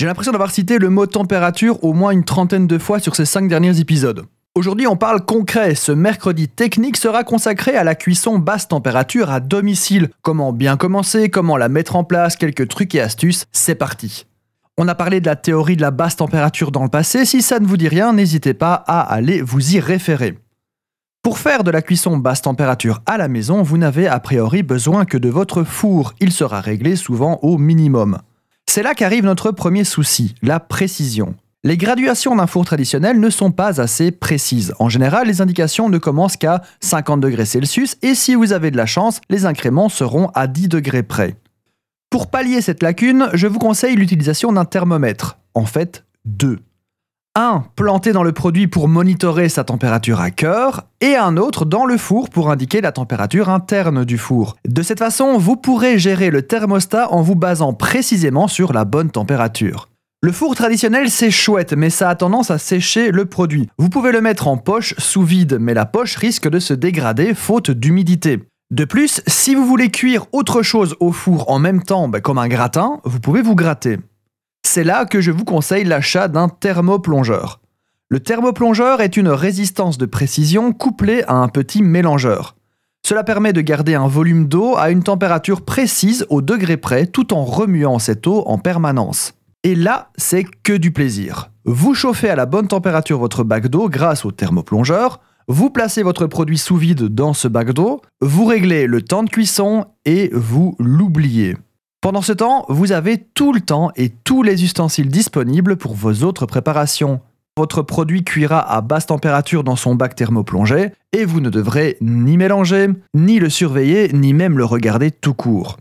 J'ai l'impression d'avoir cité le mot température au moins une trentaine de fois sur ces cinq derniers épisodes. Aujourd'hui, on parle concret. Ce mercredi technique sera consacré à la cuisson basse température à domicile. Comment bien commencer, comment la mettre en place, quelques trucs et astuces. C'est parti. On a parlé de la théorie de la basse température dans le passé. Si ça ne vous dit rien, n'hésitez pas à aller vous y référer. Pour faire de la cuisson basse température à la maison, vous n'avez a priori besoin que de votre four. Il sera réglé souvent au minimum. C'est là qu'arrive notre premier souci, la précision. Les graduations d'un four traditionnel ne sont pas assez précises. En général, les indications ne commencent qu'à 50 degrés Celsius et si vous avez de la chance, les incréments seront à 10 degrés près. Pour pallier cette lacune, je vous conseille l'utilisation d'un thermomètre. En fait, deux. Un planté dans le produit pour monitorer sa température à cœur et un autre dans le four pour indiquer la température interne du four. De cette façon, vous pourrez gérer le thermostat en vous basant précisément sur la bonne température. Le four traditionnel, c'est chouette, mais ça a tendance à sécher le produit. Vous pouvez le mettre en poche sous vide, mais la poche risque de se dégrader faute d'humidité. De plus, si vous voulez cuire autre chose au four en même temps, bah, comme un gratin, vous pouvez vous gratter. C'est là que je vous conseille l'achat d'un thermoplongeur. Le thermoplongeur est une résistance de précision couplée à un petit mélangeur. Cela permet de garder un volume d'eau à une température précise au degré près tout en remuant cette eau en permanence. Et là, c'est que du plaisir. Vous chauffez à la bonne température votre bac d'eau grâce au thermoplongeur, vous placez votre produit sous vide dans ce bac d'eau, vous réglez le temps de cuisson et vous l'oubliez. Pendant ce temps, vous avez tout le temps et tous les ustensiles disponibles pour vos autres préparations. Votre produit cuira à basse température dans son bac thermoplongé et vous ne devrez ni mélanger, ni le surveiller, ni même le regarder tout court.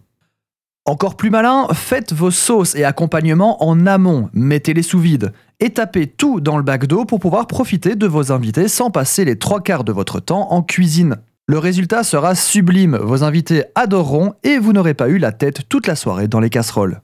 Encore plus malin, faites vos sauces et accompagnements en amont, mettez-les sous vide et tapez tout dans le bac d'eau pour pouvoir profiter de vos invités sans passer les trois quarts de votre temps en cuisine. Le résultat sera sublime, vos invités adoreront et vous n'aurez pas eu la tête toute la soirée dans les casseroles.